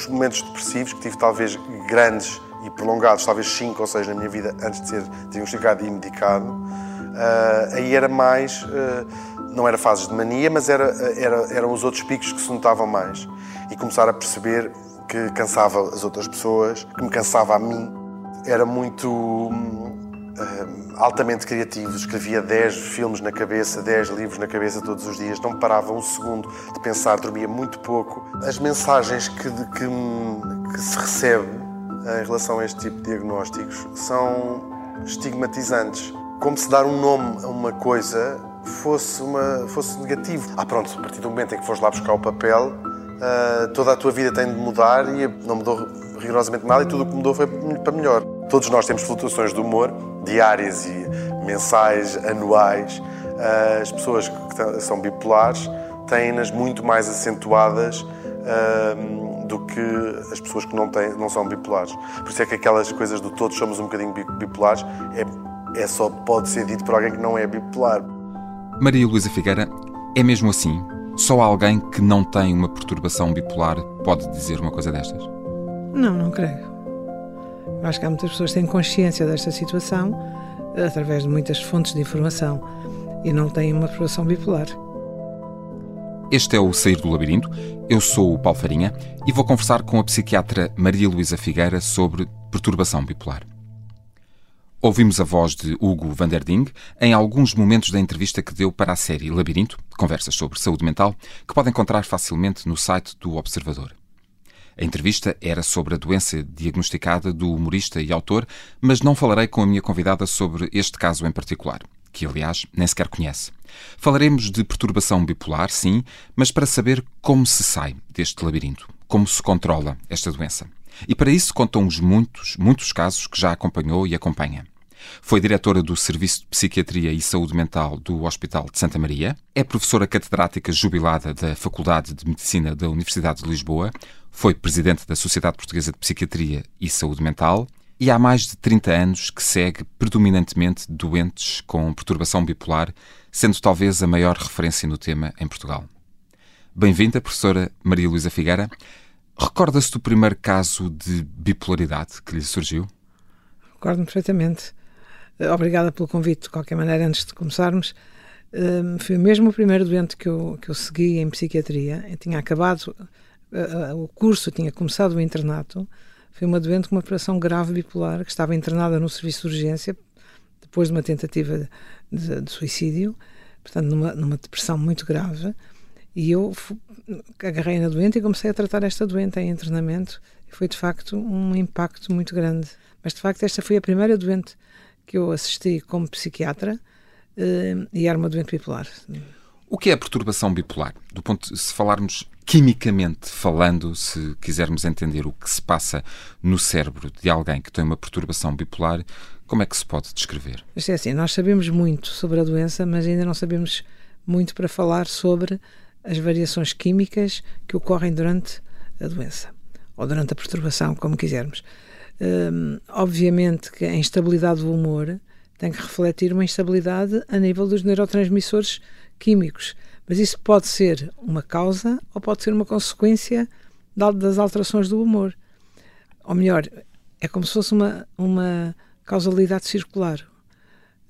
os momentos depressivos, que tive talvez grandes e prolongados, talvez cinco ou seis na minha vida, antes de ser diagnosticado e medicado, uh, aí era mais. Uh, não era fases de mania, mas era, era, eram os outros picos que se notavam mais. E começar a perceber que cansava as outras pessoas, que me cansava a mim. Era muito uh, altamente criativo, escrevia 10 filmes na cabeça, 10 livros na cabeça todos os dias, não parava um segundo de pensar, dormia muito pouco. As mensagens que, que, que se recebe em relação a este tipo de diagnósticos são estigmatizantes. Como se dar um nome a uma coisa fosse, uma, fosse negativo. Ah, pronto, a partir do momento em que fores lá buscar o papel, uh, toda a tua vida tem de mudar e não mudou rigorosamente nada e tudo o que mudou foi para melhor. Todos nós temos flutuações de humor, diárias e mensais, anuais. Uh, as pessoas que são bipolares têm-nas muito mais acentuadas uh, do que as pessoas que não, têm, não são bipolares. Por isso é que aquelas coisas do todos somos um bocadinho bipolares é, é só pode ser dito por alguém que não é bipolar. Maria Luísa Figueira, é mesmo assim? Só alguém que não tem uma perturbação bipolar pode dizer uma coisa destas? Não, não creio. Eu acho que há muitas pessoas que têm consciência desta situação através de muitas fontes de informação e não têm uma perturbação bipolar. Este é o Sair do Labirinto. Eu sou o Paulo Farinha e vou conversar com a psiquiatra Maria Luísa Figueira sobre perturbação bipolar. Ouvimos a voz de Hugo van der Ding em alguns momentos da entrevista que deu para a série Labirinto, conversas sobre saúde mental, que pode encontrar facilmente no site do Observador. A entrevista era sobre a doença diagnosticada do humorista e autor, mas não falarei com a minha convidada sobre este caso em particular, que aliás nem sequer conhece. Falaremos de perturbação bipolar, sim, mas para saber como se sai deste labirinto, como se controla esta doença. E para isso contam os muitos, muitos casos que já acompanhou e acompanha. Foi diretora do Serviço de Psiquiatria e Saúde Mental do Hospital de Santa Maria, é professora catedrática jubilada da Faculdade de Medicina da Universidade de Lisboa, foi presidente da Sociedade Portuguesa de Psiquiatria e Saúde Mental e há mais de 30 anos que segue predominantemente doentes com perturbação bipolar, sendo talvez a maior referência no tema em Portugal. Bem-vinda, professora Maria Luísa Figueira. Recorda-se do primeiro caso de bipolaridade que lhe surgiu? Recordo-me perfeitamente. Eh, obrigada pelo convite, de qualquer maneira, antes de começarmos. Um, foi mesmo o primeiro doente que eu, que eu segui em psiquiatria. Eu tinha acabado uh, o curso, tinha começado o internato. Foi uma doente com uma operação grave bipolar que estava internada no serviço de urgência depois de uma tentativa de, de, suicídio, portanto, numa, numa depressão muito grave. E eu agarrei na doente e comecei a tratar esta doente em internamento foi de facto um impacto muito grande. Mas de facto esta foi a primeira doente que eu assisti como psiquiatra uh, e era uma doente bipolar. O que é a perturbação bipolar? Do ponto, se falarmos quimicamente falando, se quisermos entender o que se passa no cérebro de alguém que tem uma perturbação bipolar, como é que se pode descrever? é assim, nós sabemos muito sobre a doença, mas ainda não sabemos muito para falar sobre as variações químicas que ocorrem durante a doença ou durante a perturbação, como quisermos. Um, obviamente que a instabilidade do humor tem que refletir uma instabilidade a nível dos neurotransmissores químicos, mas isso pode ser uma causa ou pode ser uma consequência das alterações do humor. Ou melhor, é como se fosse uma, uma causalidade circular.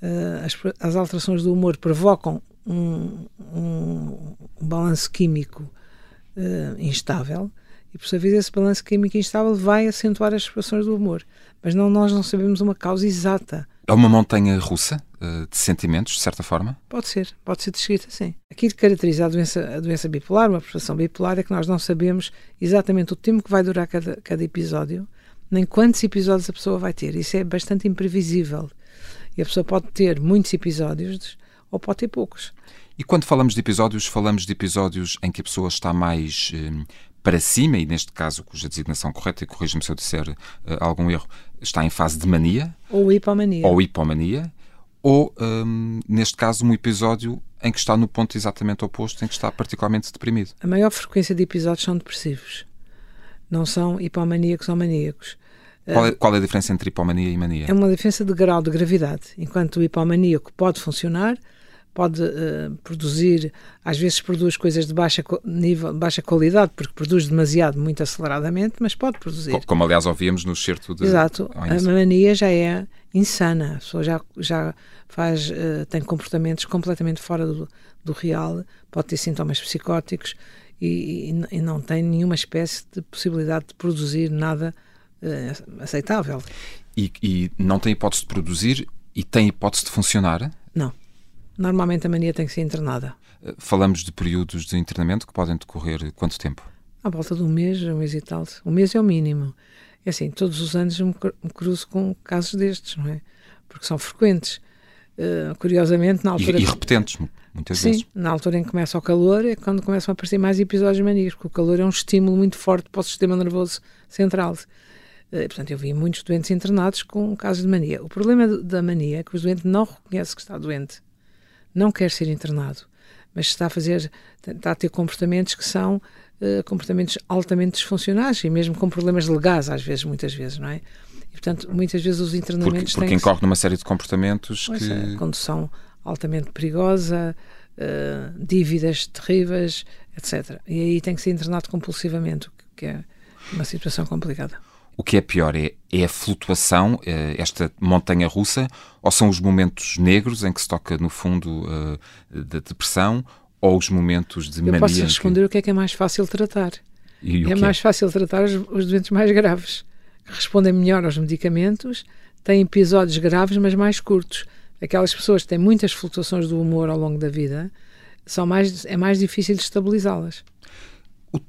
Uh, as, as alterações do humor provocam um, um, um balanço químico uh, instável e, por sua vez, esse balanço químico instável vai acentuar as expressões do humor. Mas não, nós não sabemos uma causa exata. É uma montanha russa uh, de sentimentos, de certa forma? Pode ser, pode ser descrita assim. Aquilo que caracteriza a doença, a doença bipolar, uma perturbação bipolar, é que nós não sabemos exatamente o tempo que vai durar cada, cada episódio, nem quantos episódios a pessoa vai ter. Isso é bastante imprevisível. E a pessoa pode ter muitos episódios ou pode ter poucos. E quando falamos de episódios, falamos de episódios em que a pessoa está mais eh, para cima, e neste caso, cuja designação correta, e corrija-me se eu disser uh, algum erro, está em fase de mania. Ou hipomania. Ou hipomania. Ou, um, neste caso, um episódio em que está no ponto exatamente oposto, em que está particularmente deprimido. A maior frequência de episódios são depressivos. Não são hipomaníacos ou maníacos. Qual é, qual é, a diferença entre hipomania e mania? É uma diferença de grau de gravidade. Enquanto o hipomaníaco pode funcionar, pode uh, produzir, às vezes produz coisas de baixa nível, baixa qualidade, porque produz demasiado, muito aceleradamente, mas pode produzir. Como, como aliás ouvíamos no certo de. Exato. A mania já é insana. A pessoa já, já faz, uh, tem comportamentos completamente fora do, do real, pode ter sintomas psicóticos e, e, e não tem nenhuma espécie de possibilidade de produzir nada uh, aceitável. E, e não tem hipótese de produzir e tem hipótese de funcionar? Não. Normalmente a mania tem que ser internada. Eh, falamos de períodos de internamento que podem decorrer quanto tempo? À volta de um mês, um mês e tal. Um mês é o mínimo. É assim, todos os anos me cruzo com casos destes, não é? Porque são frequentes. Uh, curiosamente, na altura. E, e repetentes, muitas sim, vezes. Sim, na altura em que começa o calor é quando começam a aparecer mais episódios maníacos, porque o calor é um estímulo muito forte para o sistema nervoso central. Uh, portanto, eu vi muitos doentes internados com casos de mania. O problema da mania é que o doente não reconhece que está doente não quer ser internado, mas está a fazer, está a ter comportamentos que são uh, comportamentos altamente disfuncionais e mesmo com problemas legais, às vezes, muitas vezes, não é? E, portanto, muitas vezes os internamentos porque, porque incorre numa série de comportamentos pois que... É, condução altamente perigosa, uh, dívidas terríveis, etc. E aí tem que ser internado compulsivamente, que é uma situação complicada. O que é pior é, é a flutuação, é esta montanha russa, ou são os momentos negros em que se toca no fundo uh, da depressão, ou os momentos de Eu mania? Eu posso responder que... o que é que é mais fácil tratar. É mais fácil tratar os, os doentes mais graves, que respondem melhor aos medicamentos, têm episódios graves, mas mais curtos. Aquelas pessoas que têm muitas flutuações do humor ao longo da vida, são mais, é mais difícil de estabilizá-las.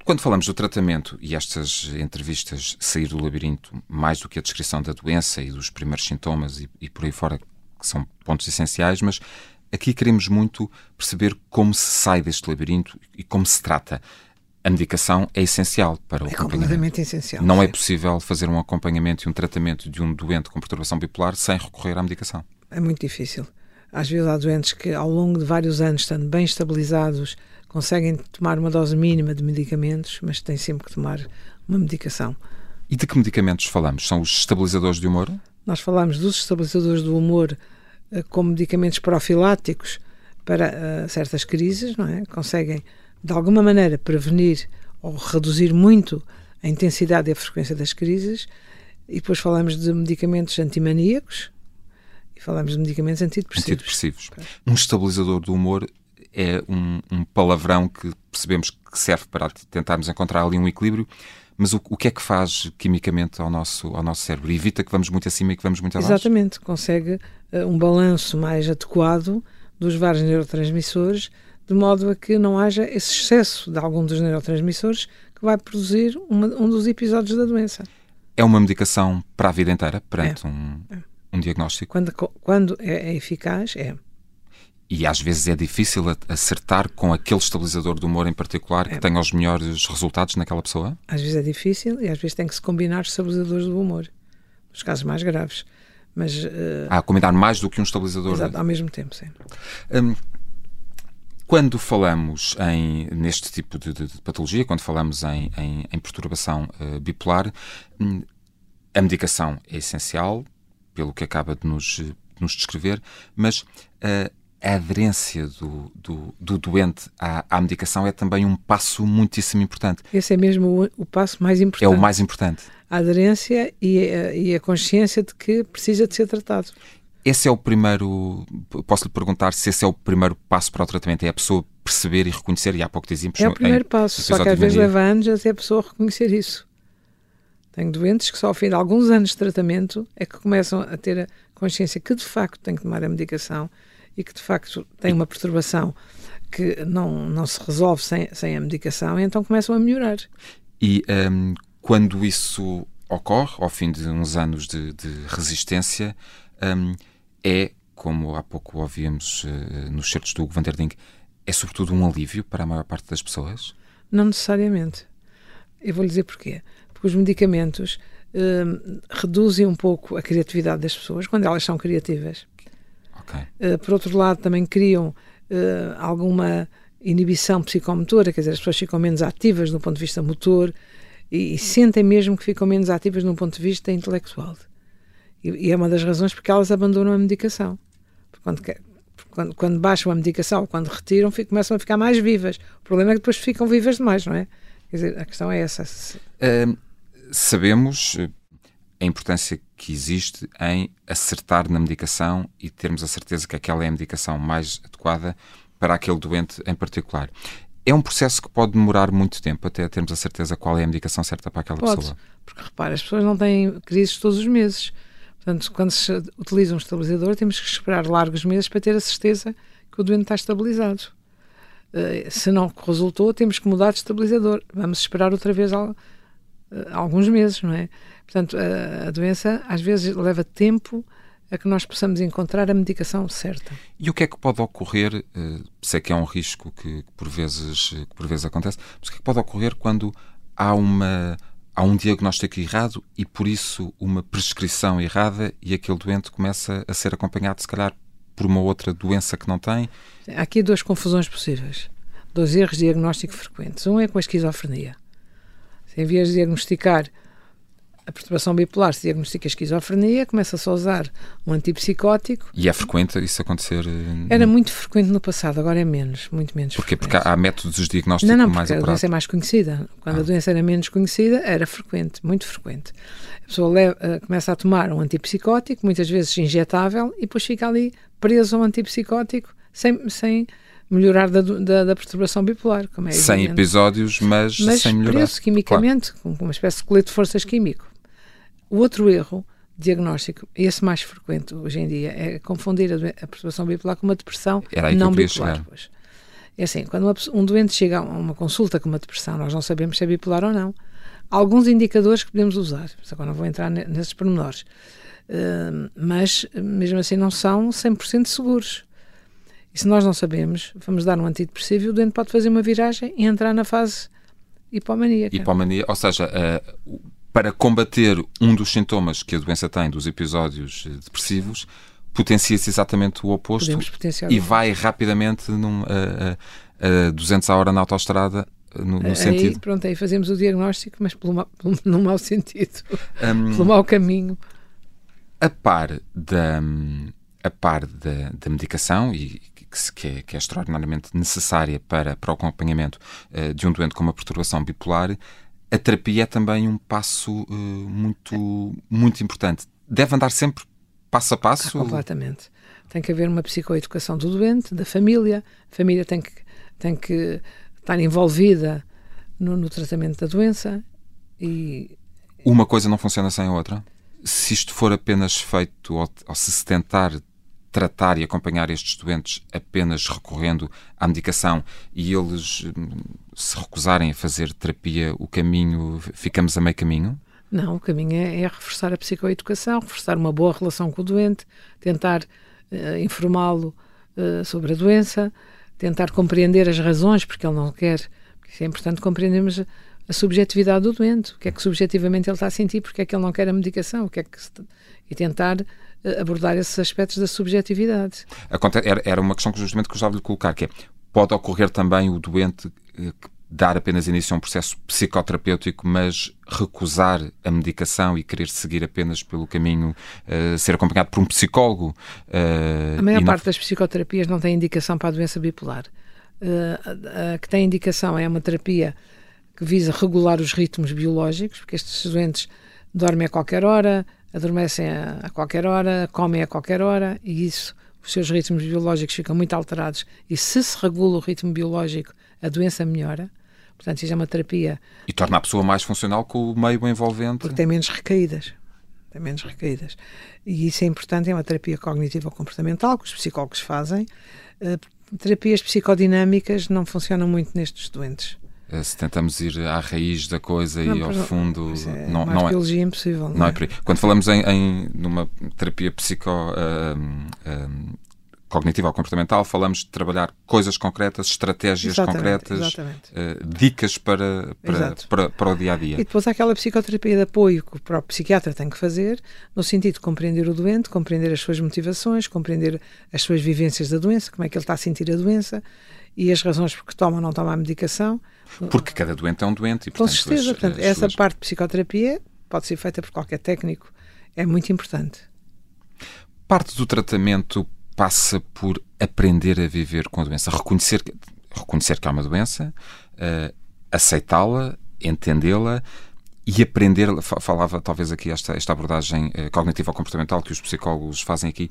Quando falamos do tratamento e estas entrevistas sair do labirinto, mais do que a descrição da doença e dos primeiros sintomas e, e por aí fora, que são pontos essenciais, mas aqui queremos muito perceber como se sai deste labirinto e como se trata. A medicação é essencial para o é acompanhamento. completamente essencial. Não sim. é possível fazer um acompanhamento e um tratamento de um doente com perturbação bipolar sem recorrer à medicação. É muito difícil. Às vezes há doentes que, ao longo de vários anos, estando bem estabilizados, conseguem tomar uma dose mínima de medicamentos, mas têm sempre que tomar uma medicação. E de que medicamentos falamos? São os estabilizadores de humor? Nós falamos dos estabilizadores do humor uh, como medicamentos profiláticos para uh, certas crises, não é? Conseguem, de alguma maneira, prevenir ou reduzir muito a intensidade e a frequência das crises. E depois falamos de medicamentos antimaníacos e falamos de medicamentos antidepressivos. Antidepressivos. Um estabilizador do humor é um, um, palavrão que percebemos que serve para tentarmos encontrar ali um equilíbrio, mas o, o, que é que faz quimicamente ao nosso, ao nosso cérebro? Evita que vamos muito acima e que vamos muito abaixo? Exatamente, consegue uh, um balanço mais adequado dos vários neurotransmissores, de modo a que não haja esse excesso de algum dos neurotransmissores que vai produzir uma, um dos episódios da doença. É uma medicação para a vida inteira, perante é. Um, é. um diagnóstico? Quando, quando é, é eficaz, é e às vezes é difícil acertar com aquele estabilizador do humor em particular que é. tenha os melhores resultados naquela pessoa? Às vezes é difícil e às vezes tem que se combinar os estabilizadores do humor, nos casos mais graves. Mas, uh... Ah, combinar mais do que um estabilizador? Exato, ao mesmo tempo, sim. Um, quando falamos em, neste tipo de, de, de, patologia, quando falamos em, em, em perturbação uh, bipolar, um, a medicação é essencial, pelo que acaba de nos, de nos descrever, mas uh, a aderência do, do, do doente à, à, medicação é também um passo muitíssimo importante. Esse é mesmo o, o passo mais importante. É o mais importante. A aderência e a, e a consciência de que precisa de ser tratado. Esse é o primeiro. Posso lhe perguntar se esse é o primeiro passo para o tratamento? É a pessoa perceber e reconhecer, e há pouco dizíamos. É o primeiro em, passo, só que às vezes leva anos até a pessoa reconhecer isso. Tenho doentes que só ao fim de alguns anos de tratamento é que começam a ter a consciência que de facto têm que tomar a medicação e que de facto tem uma perturbação que não, não se resolve sem, sem a medicação, e então começam a melhorar. E um, quando isso ocorre, ao fim de uns anos de, de resistência, um, é, como há pouco ouvíamos uh, nos certos do Van der Ding, é sobretudo um alívio para a maior parte das pessoas? Não necessariamente. Eu vou lhe dizer porquê. Porque os medicamentos uh, reduzem um pouco a criatividade das pessoas quando elas são criativas. Okay. Uh, por outro lado, também criam uh, alguma inibição psicomotora, quer dizer, as pessoas ficam menos ativas do ponto de vista motor e, e sentem mesmo que ficam menos ativas do ponto de vista intelectual. E, e, é uma das razões porque elas abandonam a medicação. Porque quando, quando, quando baixam a medicação, quando retiram, começam a ficar mais vivas. O problema é que depois ficam vivas demais, não é? Quer dizer, a questão é essa. Uh, sabemos eh, a importância que existe em acertar na medicação e termos a certeza que aquela é a medicação mais adequada para aquele doente em particular. É um processo que pode demorar muito tempo até termos a certeza qual é a medicação certa para aquela pode, pessoa. Porque repara, as pessoas não têm crises todos os meses. Portanto, quando se utiliza um estabilizador, temos que esperar largos meses para ter a certeza que o doente está estabilizado. Uh, se não resultou, temos que mudar de estabilizador. Vamos esperar outra vez uh, alguns meses, não é? Portanto, a, a doença às vezes leva tempo a que nós possamos encontrar a medicação certa. E o que é que pode ocorrer, uh, sei que é um risco que, que por, vezes, que por vezes acontece, mas o que é que pode ocorrer quando há uma há um diagnóstico errado e por isso uma prescrição errada e aquele doente começa a ser acompanhado se calhar por uma outra doença que não tem? Há aqui duas confusões possíveis, dois erros diagnósticos frequentes. Um é com a esquizofrenia. Se em vez de diagnosticar a perturbação bipolar se diagnostica esquizofrenia, começa-se a usar um antipsicótico. E é frequente isso acontecer? Eh, Era muito frequente no passado, agora é menos, muito menos. Porquê? Frequente. Porque há métodos de diagnóstico não, não, mais porque a doença é mais conhecida. Quando ah. a doença era menos conhecida, era frequente, muito frequente. A pessoa leva, eh, começa a tomar um antipsicótico, muitas vezes injetável, e depois fica ali preso ao antipsicótico sem, sem melhorar da, da, da, perturbação bipolar. Como é sem episódios, mas, mas sem melhorar. preso quimicamente, claro. com uma espécie de colete de forças químico. O outro erro diagnóstico, esse mais frequente hoje em dia, é confundir a, a perturbação bipolar com uma depressão não bipolar. É assim, quando uma, um doente chega a uma consulta com uma depressão, nós não sabemos se é bipolar ou não. Há alguns indicadores que podemos usar, agora não vou entrar nesses pormenores, uh, mas mesmo assim não são 100% seguros. E se nós não sabemos, vamos dar um antidepressivo e o doente pode fazer uma viragem e entrar na fase hipomaníaca. Hipomania, ou seja, uh, para combater um dos sintomas que a doença tem dos episódios eh, depressivos, potencia-se exatamente o oposto e vai rapidamente num, a, a, a 200 a hora na autostrada eh, no, no aí, sentido. Pronto, aí fazemos o diagnóstico, mas pelo, ma, pelo no mau sentido, um, pelo mau caminho. A par da, a par da, da medicação, e que, é, que é extraordinariamente necessária para, para o acompanhamento uh, de um doente com uma perturbação bipolar, a terapia é também um passo uh, muito, muito importante. Deve andar sempre passo a passo? Ah, completamente. Tem que haver uma psicoeducação do doente, da família. A família tem que, tem que estar envolvida no, no tratamento da doença e... Uma coisa não funciona sem a outra? Se isto for apenas feito, ou, ou se se tentar tratar e acompanhar estes doentes apenas recorrendo à medicação e eles hum, se recusarem a fazer terapia, o caminho, ficamos a meio caminho? Não, o caminho é, é reforçar a psicoeducação, reforçar uma boa relação com o doente, tentar uh, informá-lo uh, sobre a doença, tentar compreender as razões porque ele não quer, porque é importante compreendermos a, a subjetividade do doente, o que é que subjetivamente ele está a sentir, porque é que ele não quer a medicação, o que é que e tentar abordar esses aspectos da subjetividade. Era uma questão que justamente que eu estava a lhe colocar, que é, pode ocorrer também o doente eh, dar apenas início a um processo psicoterapêutico, mas recusar a medicação e querer seguir apenas pelo caminho, uh, ser acompanhado por um psicólogo. Uh, a maior parte não... das psicoterapias não tem indicação para a doença bipolar. Uh, a que tem indicação é uma terapia que visa regular os ritmos biológicos, porque estes doentes dormem a qualquer hora, adormecem a, a qualquer hora, comem a qualquer hora e isso, os seus ritmos biológicos ficam muito alterados. E se se regula o ritmo biológico, a doença melhora. Portanto, isso é uma terapia. E torna a pessoa mais funcional com o meio envolvente. Porque tem menos recaídas. Tem menos recaídas. E isso é importante, é uma terapia cognitiva comportamental que os psicólogos fazem. Uh, terapias psicodinâmicas não funcionam muito nestes doentes. Eh, se tentamos ir à raiz da coisa não, e ao fundo é, não, não é. impossível não, não é? é? quando falamos em, em numa terapia psico uh, uh, cognitiva ou comportamental falamos de trabalhar coisas concretas estratégias exatamente, concretas exatamente. Uh, dicas para para, para, para, o dia a dia. E depois há aquela psicoterapia de apoio que o próprio psiquiatra tem que fazer no sentido de compreender o doente compreender as suas motivações compreender as suas vivências da doença como é que ele está a sentir a doença e as razões por que toma ou não toma a medicação porque cada doente é um doente. E, Com certeza. As, portanto, as essa suas... parte de psicoterapia pode ser feita por qualquer técnico. É muito importante. Parte do tratamento passa por aprender a viver com a doença, reconhecer, reconhecer que há uma doença, uh, aceitá-la, entendê-la e aprender. Falava talvez aqui esta, esta abordagem uh, cognitiva comportamental que os psicólogos fazem aqui.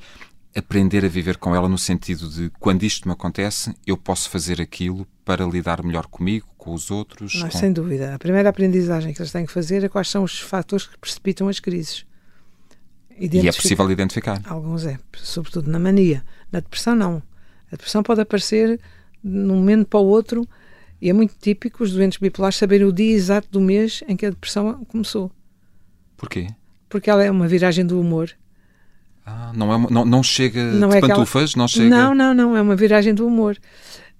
Aprender a viver com ela no sentido de quando isto me acontece, eu posso fazer aquilo para lidar melhor comigo, com os outros. Não, com... Sem dúvida. A primeira aprendizagem que eles têm que fazer é quais são os fatores que precipitam as crises. E é possível identificar? Alguns é, sobretudo na mania. Na depressão, não. A depressão pode aparecer de um momento para o outro e é muito típico os doentes bipolares saberem o dia exato do mês em que a depressão começou. Porquê? Porque ela é uma viragem do humor. Ah, não, é, não, não chega não de é pantufas? Aquela... Não, chega... não, não, não, é uma viragem do humor.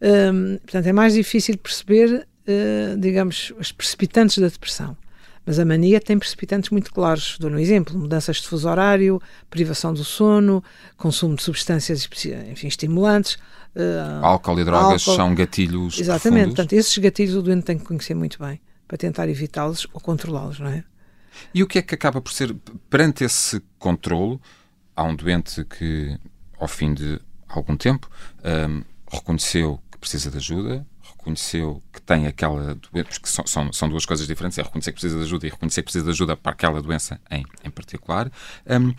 Hum, portanto, é mais difícil perceber, uh, digamos, os precipitantes da depressão. Mas a mania tem precipitantes muito claros. Dou um exemplo: mudanças de fuso horário, privação do sono, consumo de substâncias enfim, estimulantes. Uh, álcool e drogas álcool. são gatilhos. Exatamente. Profundos. Portanto, esses gatilhos o doente tem que conhecer muito bem para tentar evitá-los ou controlá-los, não é? E o que é que acaba por ser, perante esse controlo, há um doente que, ao fim de algum tempo, um, reconheceu que precisa de ajuda, reconheceu que tem aquela doença, porque são, são, são, duas coisas diferentes, é reconhecer que precisa de ajuda e reconhecer que precisa de ajuda para aquela doença em, em particular. Um,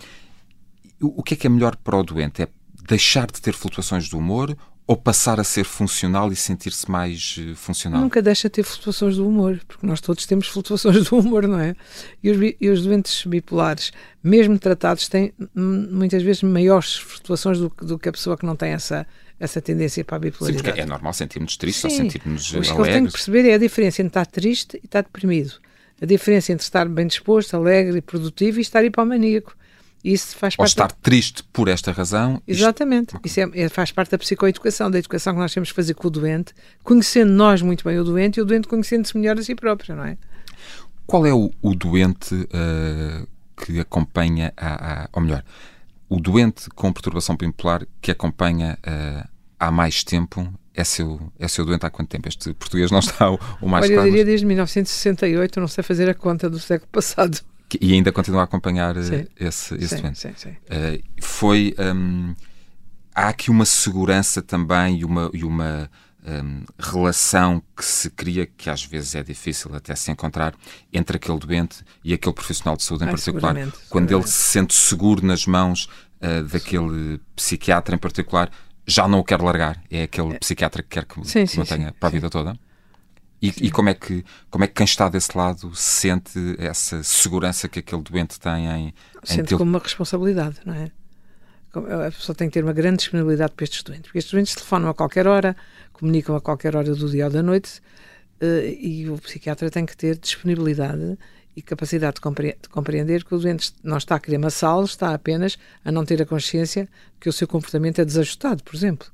o que é que é melhor para o doente? É deixar de ter flutuações do humor ou passar a ser funcional e sentir-se mais uh, funcional? Nunca deixa de ter flutuações do humor, porque nós todos temos flutuações do humor, não é? E os, e os doentes bipolares, mesmo tratados, têm muitas vezes maiores flutuações do, do que a pessoa que não tem essa, essa tendência para a bipolaridade. Sim, porque é normal sentirmos tristes ou sentirmos alegres. O que eu tenho que perceber é a diferença entre estar triste e estar deprimido. A diferença entre estar bem disposto, alegre e produtivo e estar hipomaníaco. Isso faz parte. Ou estar da... triste por esta razão. Exatamente. Isto... Isso é, é, faz parte da psicoeducação, da educação que nós temos que fazer com o doente, conhecendo nós muito bem o doente e o doente conhecendo-se melhor a si próprio, não é? Qual é o, o doente uh, que acompanha, a, a, ou melhor, o doente com perturbação bipolar que acompanha uh, há mais tempo é seu, é seu doente há quanto tempo? Este português não está o, o mais Olha, claro. Eu diria desde 1968, não sei fazer a conta do século passado. E ainda continua a acompanhar eh, sim. esse, esse sim, doente. Sim, sim. Uh, foi. Um, há aqui uma segurança também e uma, e uma um, relação que se cria, que às vezes é difícil até se encontrar, entre aquele doente e aquele profissional de saúde em particular. Seguramente, Quando seguramente. ele se sente seguro nas mãos uh, daquele psiquiatra em particular, já não o quer largar. É aquele é. psiquiatra que quer que, sim, que mantenha para a vida toda. E, e, como, é que, como é que quem está desse lado sente essa segurança que aquele doente tem em. Sente ter... como uma responsabilidade, não é? A pessoa tem que ter uma grande disponibilidade para estes doentes, porque estes doentes telefonam a qualquer hora, comunicam a qualquer hora do dia ou da noite, eh, e o psiquiatra tem que ter disponibilidade e capacidade de, compreender que o doente não está a querer massá-lo, está apenas a não ter a consciência que o seu comportamento é desajustado, por exemplo.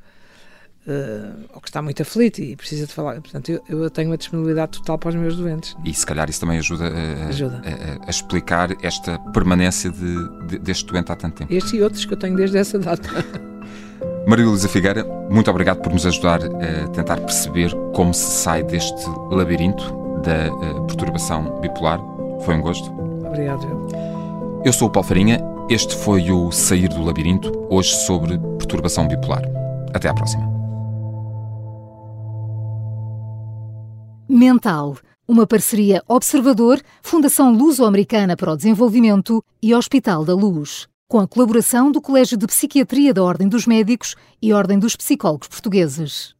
Uh, ou que está muito aflito e precisa de falar. Portanto, eu, eu, tenho uma disponibilidade total para os meus doentes. E se calhar isso também ajuda a, ajuda. a, a explicar esta permanência de, de, deste doente há tanto tempo. Este e outros que eu tenho desde essa data. Maria Luísa Figueira, muito obrigado por nos ajudar a tentar perceber como se sai deste labirinto da perturbação bipolar. Foi um gosto. Obrigado. Eu sou o Paulo Farinha. Este foi o Sair do Labirinto, hoje sobre perturbação bipolar. Até à próxima. Mental, uma parceria Observador, Fundação Luso-Americana para o Desenvolvimento e Hospital da Luz, com a colaboração do Colégio de Psiquiatria da Ordem dos Médicos e Ordem dos Psicólogos Portugueses.